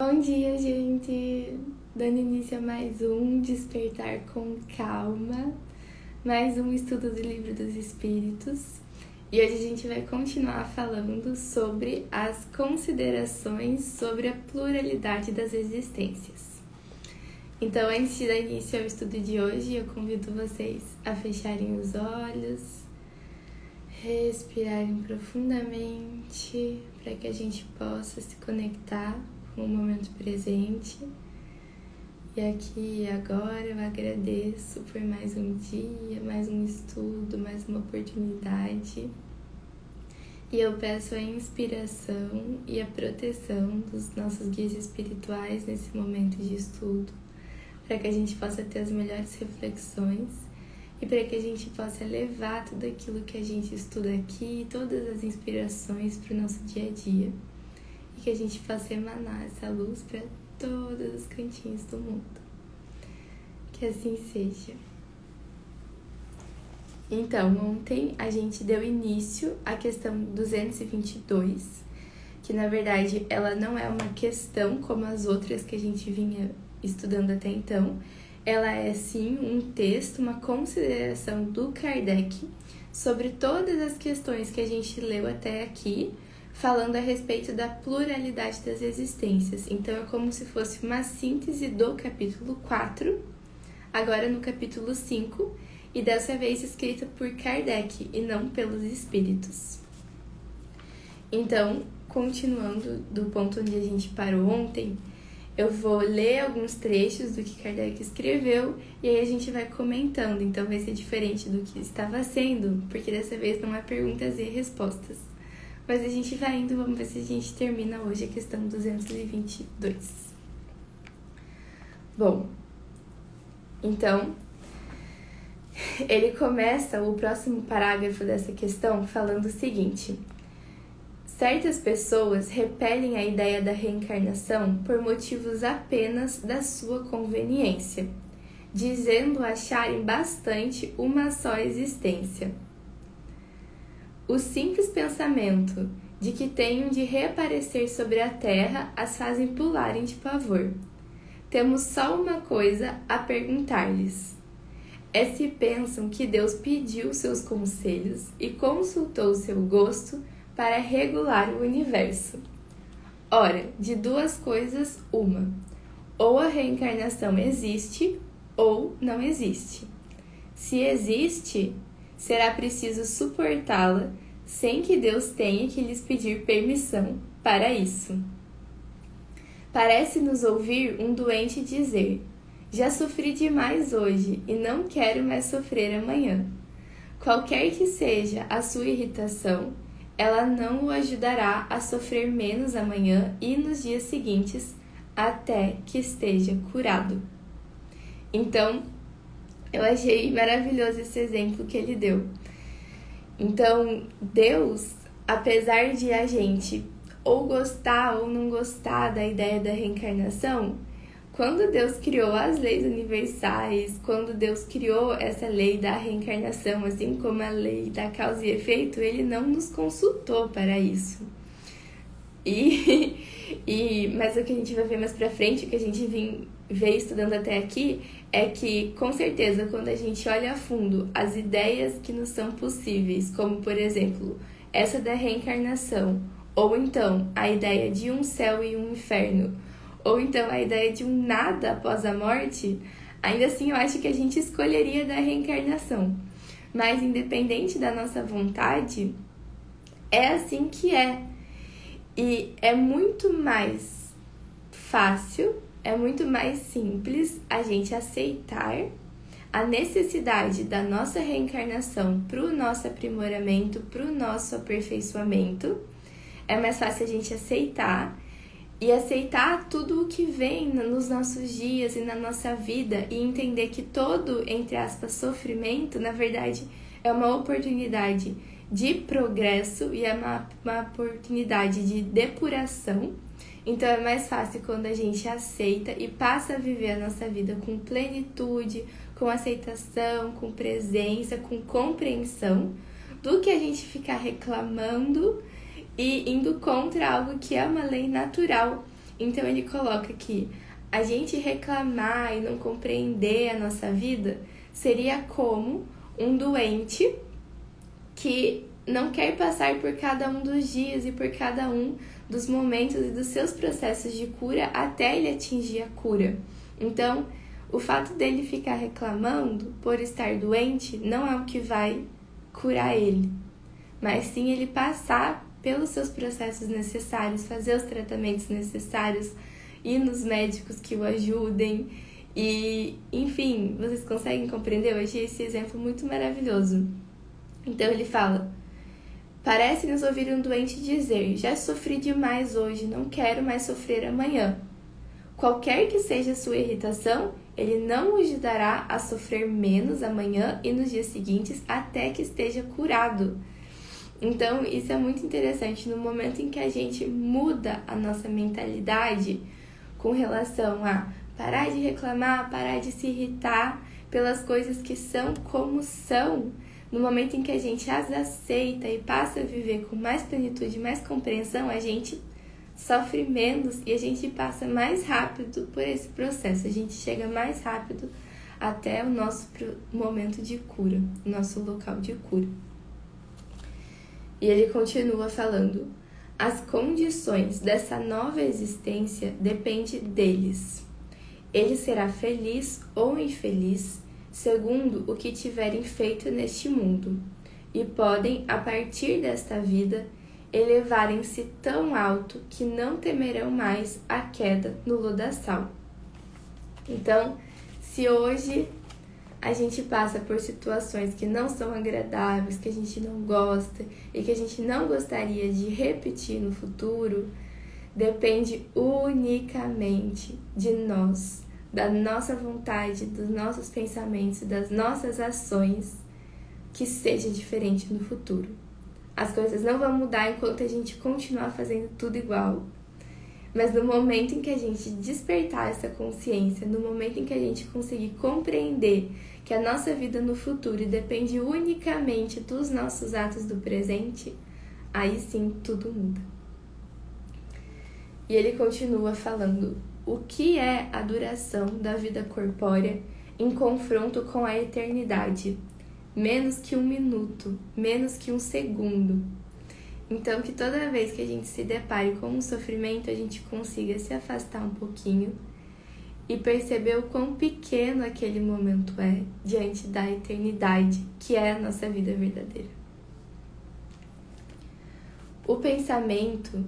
Bom dia, gente! Dando início a mais um Despertar com Calma, mais um estudo do Livro dos Espíritos. E hoje a gente vai continuar falando sobre as considerações sobre a pluralidade das existências. Então, antes de dar início ao estudo de hoje, eu convido vocês a fecharem os olhos, respirarem profundamente para que a gente possa se conectar com o momento presente. E aqui agora eu agradeço por mais um dia, mais um estudo, mais uma oportunidade. E eu peço a inspiração e a proteção dos nossos guias espirituais nesse momento de estudo, para que a gente possa ter as melhores reflexões e para que a gente possa levar tudo aquilo que a gente estuda aqui, todas as inspirações para o nosso dia a dia e que a gente possa emanar essa luz para todos os cantinhos do mundo. Que assim seja. Então, ontem a gente deu início à questão 222, que na verdade ela não é uma questão como as outras que a gente vinha estudando até então. Ela é sim um texto, uma consideração do Kardec sobre todas as questões que a gente leu até aqui falando a respeito da pluralidade das existências. Então é como se fosse uma síntese do capítulo 4, agora no capítulo 5, e dessa vez escrita por Kardec e não pelos espíritos. Então, continuando do ponto onde a gente parou ontem, eu vou ler alguns trechos do que Kardec escreveu e aí a gente vai comentando. Então vai ser diferente do que estava sendo, porque dessa vez não é perguntas e respostas. Mas a gente vai indo, vamos ver se a gente termina hoje a questão 222. Bom, então, ele começa o próximo parágrafo dessa questão falando o seguinte: Certas pessoas repelem a ideia da reencarnação por motivos apenas da sua conveniência, dizendo acharem bastante uma só existência o simples pensamento de que tenham de reaparecer sobre a terra as fazem pularem de pavor. Temos só uma coisa a perguntar-lhes. É se pensam que Deus pediu seus conselhos e consultou seu gosto para regular o universo. Ora, de duas coisas, uma: ou a reencarnação existe ou não existe. Se existe, será preciso suportá-la sem que Deus tenha que lhes pedir permissão para isso. Parece-nos ouvir um doente dizer: Já sofri demais hoje e não quero mais sofrer amanhã. Qualquer que seja a sua irritação, ela não o ajudará a sofrer menos amanhã e nos dias seguintes, até que esteja curado. Então, eu achei maravilhoso esse exemplo que ele deu. Então, Deus, apesar de a gente ou gostar ou não gostar da ideia da reencarnação, quando Deus criou as leis universais, quando Deus criou essa lei da reencarnação, assim como a lei da causa e efeito, ele não nos consultou para isso. E, e mas o que a gente vai ver mais para frente, o que a gente vem ver estudando até aqui, é que, com certeza, quando a gente olha a fundo as ideias que nos são possíveis, como por exemplo, essa da reencarnação, ou então a ideia de um céu e um inferno, ou então a ideia de um nada após a morte, ainda assim eu acho que a gente escolheria da reencarnação. Mas independente da nossa vontade, é assim que é. E é muito mais fácil é muito mais simples a gente aceitar a necessidade da nossa reencarnação para o nosso aprimoramento, para o nosso aperfeiçoamento. É mais fácil a gente aceitar e aceitar tudo o que vem nos nossos dias e na nossa vida e entender que todo, entre aspas, sofrimento, na verdade, é uma oportunidade de progresso e é uma, uma oportunidade de depuração então é mais fácil quando a gente aceita e passa a viver a nossa vida com plenitude, com aceitação, com presença, com compreensão, do que a gente ficar reclamando e indo contra algo que é uma lei natural. Então ele coloca que a gente reclamar e não compreender a nossa vida seria como um doente que não quer passar por cada um dos dias e por cada um dos momentos e dos seus processos de cura até ele atingir a cura. Então, o fato dele ficar reclamando por estar doente não é o que vai curar ele, mas sim ele passar pelos seus processos necessários, fazer os tratamentos necessários, ir nos médicos que o ajudem. E, enfim, vocês conseguem compreender? Eu achei esse exemplo muito maravilhoso. Então ele fala: Parece-nos ouvir um doente dizer: Já sofri demais hoje, não quero mais sofrer amanhã. Qualquer que seja a sua irritação, ele não o ajudará a sofrer menos amanhã e nos dias seguintes até que esteja curado. Então, isso é muito interessante no momento em que a gente muda a nossa mentalidade com relação a parar de reclamar, parar de se irritar pelas coisas que são como são. No momento em que a gente as aceita e passa a viver com mais plenitude, mais compreensão, a gente sofre menos e a gente passa mais rápido por esse processo. A gente chega mais rápido até o nosso momento de cura, nosso local de cura. E ele continua falando: as condições dessa nova existência dependem deles. Ele será feliz ou infeliz segundo o que tiverem feito neste mundo, e podem, a partir desta vida, elevarem-se tão alto que não temerão mais a queda no lodaçal. Então, se hoje a gente passa por situações que não são agradáveis, que a gente não gosta e que a gente não gostaria de repetir no futuro, depende unicamente de nós, da nossa vontade, dos nossos pensamentos, das nossas ações, que seja diferente no futuro. As coisas não vão mudar enquanto a gente continuar fazendo tudo igual. Mas no momento em que a gente despertar essa consciência, no momento em que a gente conseguir compreender que a nossa vida no futuro depende unicamente dos nossos atos do presente, aí sim tudo muda. E ele continua falando: o que é a duração da vida corpórea em confronto com a eternidade? Menos que um minuto, menos que um segundo. Então, que toda vez que a gente se depare com um sofrimento, a gente consiga se afastar um pouquinho e perceber o quão pequeno aquele momento é diante da eternidade, que é a nossa vida verdadeira. O pensamento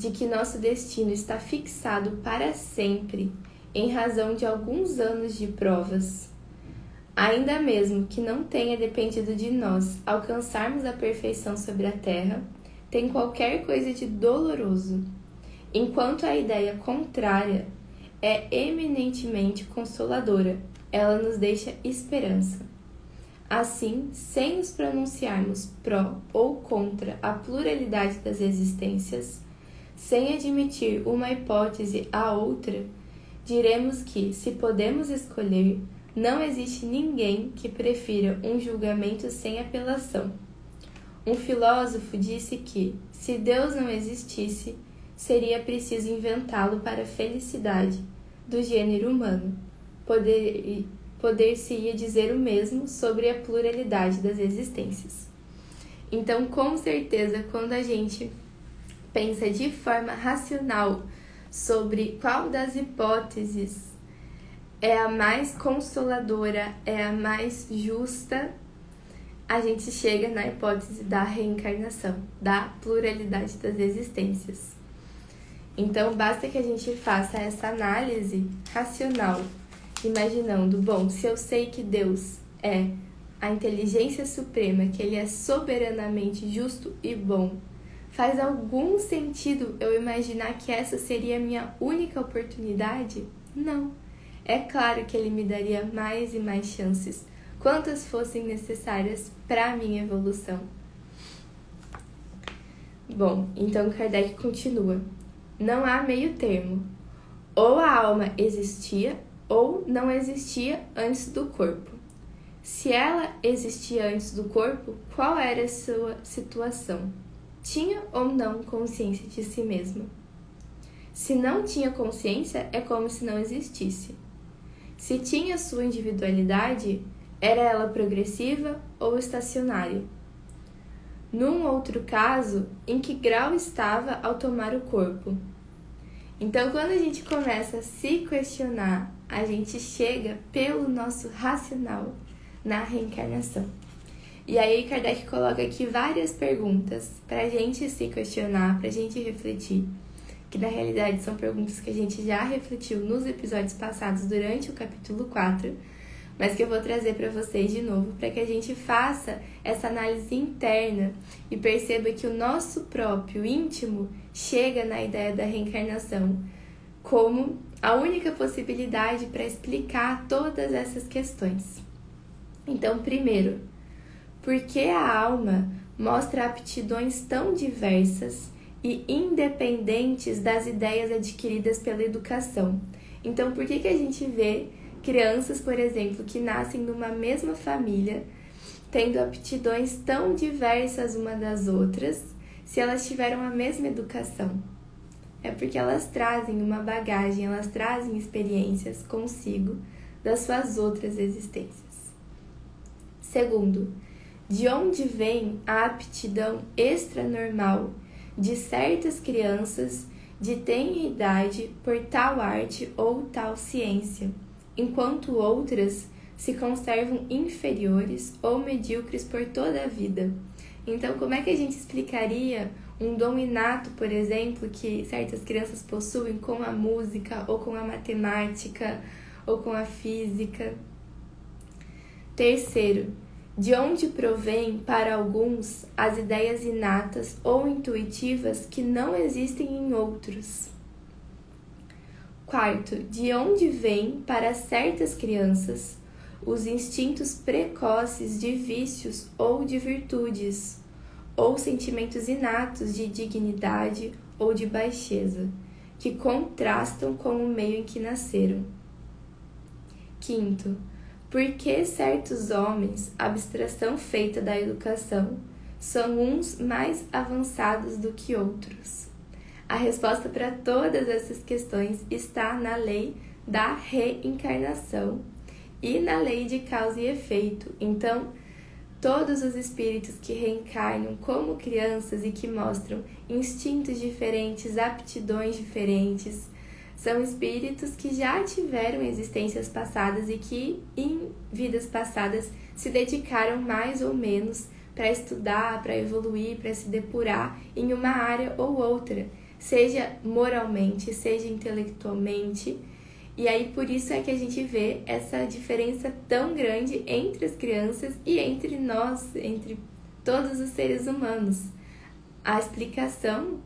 de que nosso destino está fixado para sempre em razão de alguns anos de provas, ainda mesmo que não tenha dependido de nós alcançarmos a perfeição sobre a terra, tem qualquer coisa de doloroso, enquanto a ideia contrária é eminentemente consoladora, ela nos deixa esperança. Assim, sem nos pronunciarmos pró ou contra a pluralidade das existências, sem admitir uma hipótese a outra, diremos que, se podemos escolher, não existe ninguém que prefira um julgamento sem apelação. Um filósofo disse que, se Deus não existisse, seria preciso inventá-lo para a felicidade do gênero humano. Poder, poder-se-ia dizer o mesmo sobre a pluralidade das existências. Então, com certeza, quando a gente pensa de forma racional sobre qual das hipóteses é a mais consoladora, é a mais justa, a gente chega na hipótese da reencarnação, da pluralidade das existências. Então, basta que a gente faça essa análise racional, imaginando, bom, se eu sei que Deus é a inteligência suprema, que ele é soberanamente justo e bom, faz algum sentido eu imaginar que essa seria a minha única oportunidade? Não. É claro que ele me daria mais e mais chances, quantas fossem necessárias para minha evolução. Bom, então Kardec continua não há meio termo. Ou a alma existia ou não existia antes do corpo. Se ela existia antes do corpo, qual era a sua situação? Tinha ou não consciência de si mesma? Se não tinha consciência, é como se não existisse. Se tinha sua individualidade, era ela progressiva ou estacionária? Num outro caso, em que grau estava ao tomar o corpo? Então, quando a gente começa a se questionar, a gente chega pelo nosso racional na reencarnação. E aí, Kardec coloca aqui várias perguntas para a gente se questionar, para a gente refletir, que na realidade são perguntas que a gente já refletiu nos episódios passados durante o capítulo 4 mas que eu vou trazer para vocês de novo, para que a gente faça essa análise interna e perceba que o nosso próprio íntimo chega na ideia da reencarnação como a única possibilidade para explicar todas essas questões. Então, primeiro, por que a alma mostra aptidões tão diversas e independentes das ideias adquiridas pela educação? Então, por que, que a gente vê Crianças, por exemplo, que nascem numa mesma família, tendo aptidões tão diversas uma das outras, se elas tiveram a mesma educação. É porque elas trazem uma bagagem, elas trazem experiências consigo das suas outras existências. Segundo, de onde vem a aptidão extranormal de certas crianças de tenra idade por tal arte ou tal ciência? enquanto outras se conservam inferiores ou medíocres por toda a vida. Então, como é que a gente explicaria um dom inato, por exemplo, que certas crianças possuem com a música, ou com a matemática, ou com a física? Terceiro, de onde provém para alguns as ideias inatas ou intuitivas que não existem em outros? Quarto, de onde vêm para certas crianças os instintos precoces de vícios ou de virtudes, ou sentimentos inatos de dignidade ou de baixeza, que contrastam com o meio em que nasceram. Quinto, por que certos homens, abstração feita da educação, são uns mais avançados do que outros? A resposta para todas essas questões está na lei da reencarnação e na lei de causa e efeito. Então, todos os espíritos que reencarnam como crianças e que mostram instintos diferentes, aptidões diferentes, são espíritos que já tiveram existências passadas e que, em vidas passadas, se dedicaram mais ou menos para estudar, para evoluir, para se depurar em uma área ou outra seja moralmente, seja intelectualmente. E aí por isso é que a gente vê essa diferença tão grande entre as crianças e entre nós, entre todos os seres humanos. A explicação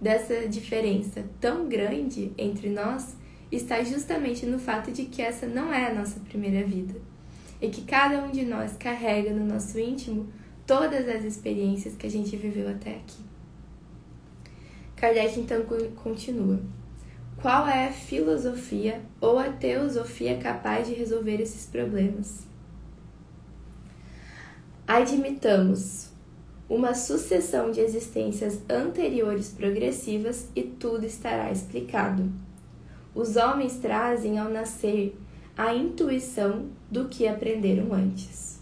dessa diferença tão grande entre nós está justamente no fato de que essa não é a nossa primeira vida e que cada um de nós carrega no nosso íntimo todas as experiências que a gente viveu até aqui. Kardec então continua. Qual é a filosofia ou a teosofia capaz de resolver esses problemas? Admitamos uma sucessão de existências anteriores progressivas e tudo estará explicado. Os homens trazem ao nascer a intuição do que aprenderam antes.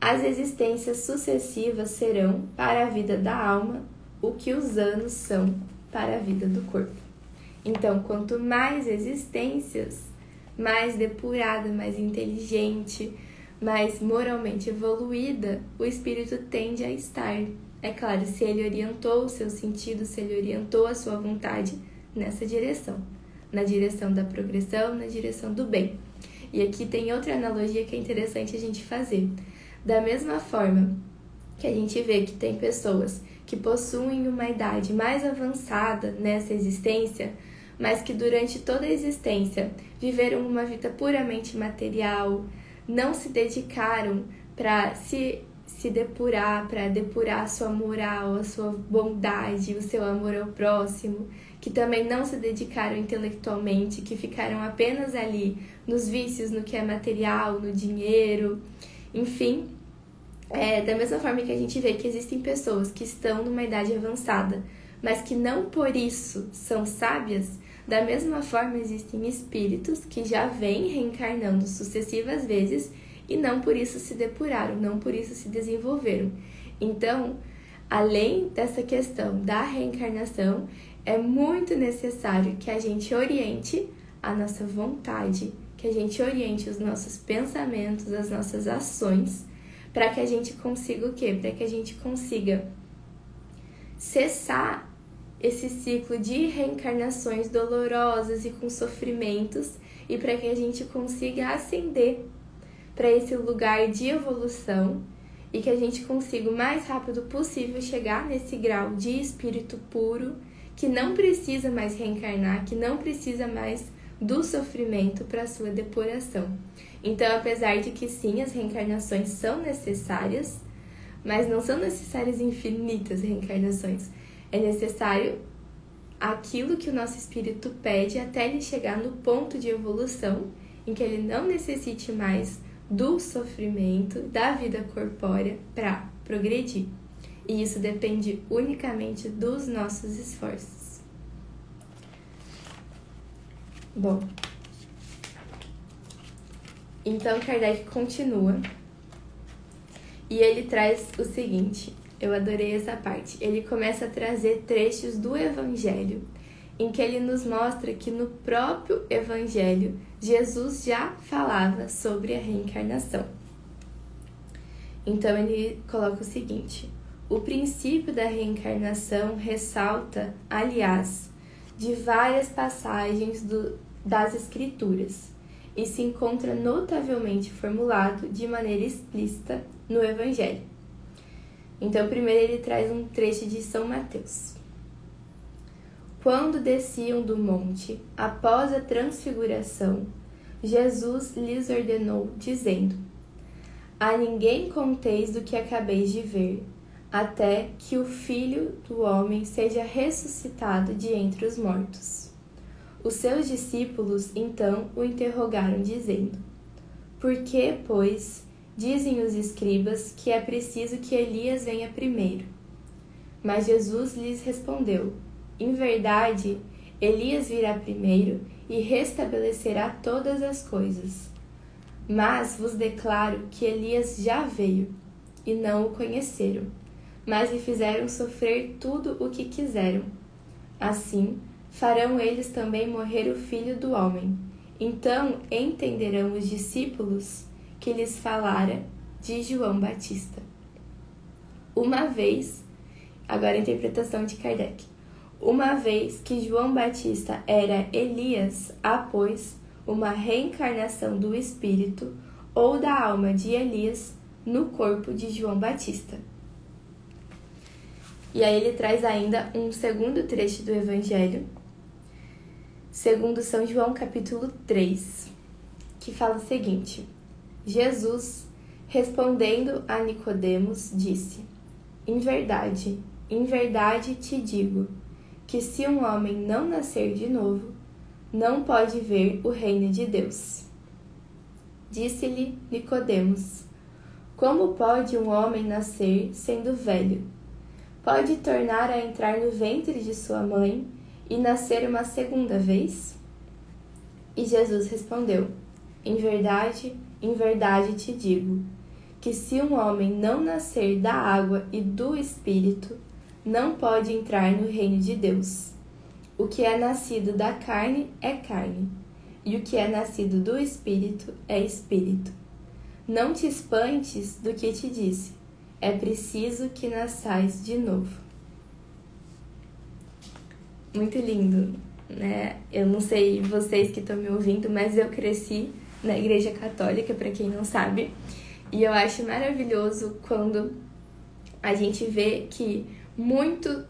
As existências sucessivas serão, para a vida da alma, o que os anos são para a vida do corpo. Então, quanto mais existências, mais depurada, mais inteligente, mais moralmente evoluída o espírito tende a estar. É claro, se ele orientou o seu sentido, se ele orientou a sua vontade nessa direção, na direção da progressão, na direção do bem. E aqui tem outra analogia que é interessante a gente fazer. Da mesma forma que a gente vê que tem pessoas que possuem uma idade mais avançada nessa existência, mas que durante toda a existência viveram uma vida puramente material, não se dedicaram para se, se depurar, para depurar a sua moral, a sua bondade, o seu amor ao próximo, que também não se dedicaram intelectualmente, que ficaram apenas ali nos vícios, no que é material, no dinheiro, enfim, é, da mesma forma que a gente vê que existem pessoas que estão numa idade avançada, mas que não por isso são sábias, da mesma forma existem espíritos que já vêm reencarnando sucessivas vezes e não por isso se depuraram, não por isso se desenvolveram. Então, além dessa questão da reencarnação, é muito necessário que a gente oriente a nossa vontade, que a gente oriente os nossos pensamentos, as nossas ações, para que a gente consiga o quê? Para que a gente consiga cessar esse ciclo de reencarnações dolorosas e com sofrimentos e para que a gente consiga ascender para esse lugar de evolução e que a gente consiga o mais rápido possível chegar nesse grau de espírito puro que não precisa mais reencarnar, que não precisa mais do sofrimento para sua depuração. Então, apesar de que sim, as reencarnações são necessárias, mas não são necessárias infinitas reencarnações. É necessário aquilo que o nosso espírito pede até ele chegar no ponto de evolução em que ele não necessite mais do sofrimento da vida corpórea para progredir. E isso depende unicamente dos nossos esforços. Bom, então Kardec continua e ele traz o seguinte: eu adorei essa parte. Ele começa a trazer trechos do Evangelho, em que ele nos mostra que no próprio Evangelho Jesus já falava sobre a reencarnação. Então ele coloca o seguinte: o princípio da reencarnação ressalta, aliás, de várias passagens do, das Escrituras e se encontra notavelmente formulado de maneira explícita no Evangelho. Então, primeiro ele traz um trecho de São Mateus. Quando desciam do monte, após a transfiguração, Jesus lhes ordenou, dizendo: A ninguém conteis do que acabeis de ver, até que o filho do homem seja ressuscitado de entre os mortos. Os seus discípulos então o interrogaram, dizendo: Por que, pois, dizem os escribas que é preciso que Elias venha primeiro? Mas Jesus lhes respondeu: Em verdade, Elias virá primeiro e restabelecerá todas as coisas. Mas vos declaro que Elias já veio e não o conheceram, mas lhe fizeram sofrer tudo o que quiseram. Assim, farão eles também morrer o filho do homem. Então entenderão os discípulos que lhes falara de João Batista. Uma vez, agora a interpretação de Kardec. Uma vez que João Batista era Elias, após uma reencarnação do espírito ou da alma de Elias no corpo de João Batista. E aí ele traz ainda um segundo trecho do Evangelho, segundo São João capítulo 3, que fala o seguinte: Jesus, respondendo a Nicodemos, disse: Em verdade, em verdade te digo, que se um homem não nascer de novo, não pode ver o reino de Deus. Disse-lhe Nicodemos: Como pode um homem nascer sendo velho? Pode tornar a entrar no ventre de sua mãe e nascer uma segunda vez? E Jesus respondeu: Em verdade, em verdade te digo, que se um homem não nascer da água e do espírito, não pode entrar no reino de Deus. O que é nascido da carne é carne, e o que é nascido do espírito é espírito. Não te espantes do que te disse, é preciso que nasçais de novo muito lindo, né? Eu não sei vocês que estão me ouvindo, mas eu cresci na Igreja Católica, para quem não sabe, e eu acho maravilhoso quando a gente vê que muito,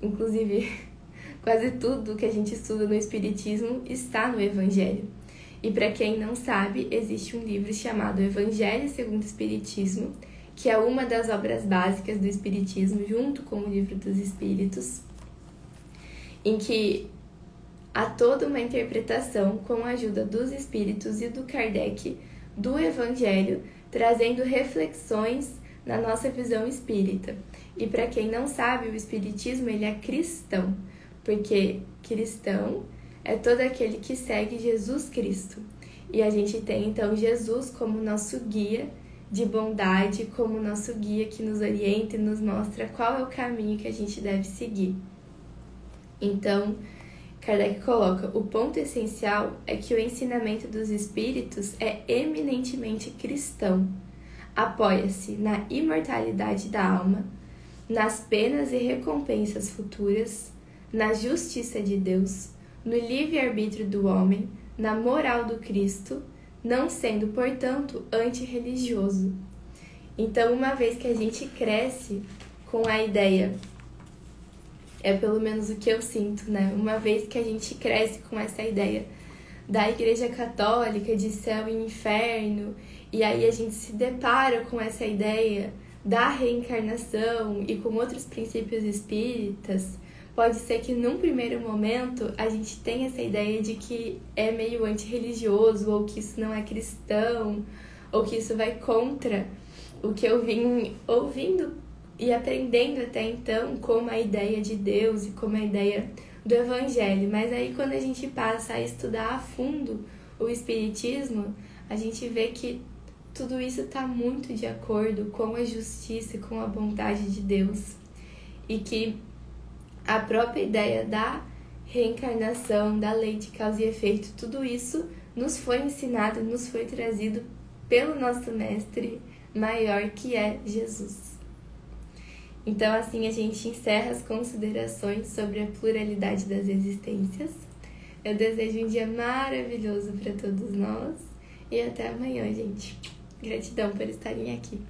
inclusive quase tudo que a gente estuda no Espiritismo está no Evangelho. E para quem não sabe, existe um livro chamado Evangelho segundo o Espiritismo, que é uma das obras básicas do Espiritismo, junto com o Livro dos Espíritos em que há toda uma interpretação com a ajuda dos espíritos e do Kardec do Evangelho, trazendo reflexões na nossa visão espírita. E para quem não sabe, o espiritismo ele é cristão, porque cristão é todo aquele que segue Jesus Cristo. E a gente tem então Jesus como nosso guia de bondade, como nosso guia que nos orienta e nos mostra qual é o caminho que a gente deve seguir. Então, Kardec coloca: o ponto essencial é que o ensinamento dos espíritos é eminentemente cristão. Apoia-se na imortalidade da alma, nas penas e recompensas futuras, na justiça de Deus, no livre-arbítrio do homem, na moral do Cristo, não sendo, portanto, antirreligioso. Então, uma vez que a gente cresce com a ideia é pelo menos o que eu sinto, né? Uma vez que a gente cresce com essa ideia da Igreja Católica de céu e inferno, e aí a gente se depara com essa ideia da reencarnação e com outros princípios espíritas, pode ser que num primeiro momento a gente tenha essa ideia de que é meio antirreligioso, ou que isso não é cristão, ou que isso vai contra o que eu vim ouvindo e aprendendo até então como a ideia de Deus e como a ideia do Evangelho. Mas aí quando a gente passa a estudar a fundo o Espiritismo, a gente vê que tudo isso está muito de acordo com a justiça com a bondade de Deus. E que a própria ideia da reencarnação, da lei de causa e efeito, tudo isso nos foi ensinado, nos foi trazido pelo nosso mestre maior que é Jesus. Então, assim, a gente encerra as considerações sobre a pluralidade das existências. Eu desejo um dia maravilhoso para todos nós e até amanhã, gente. Gratidão por estarem aqui.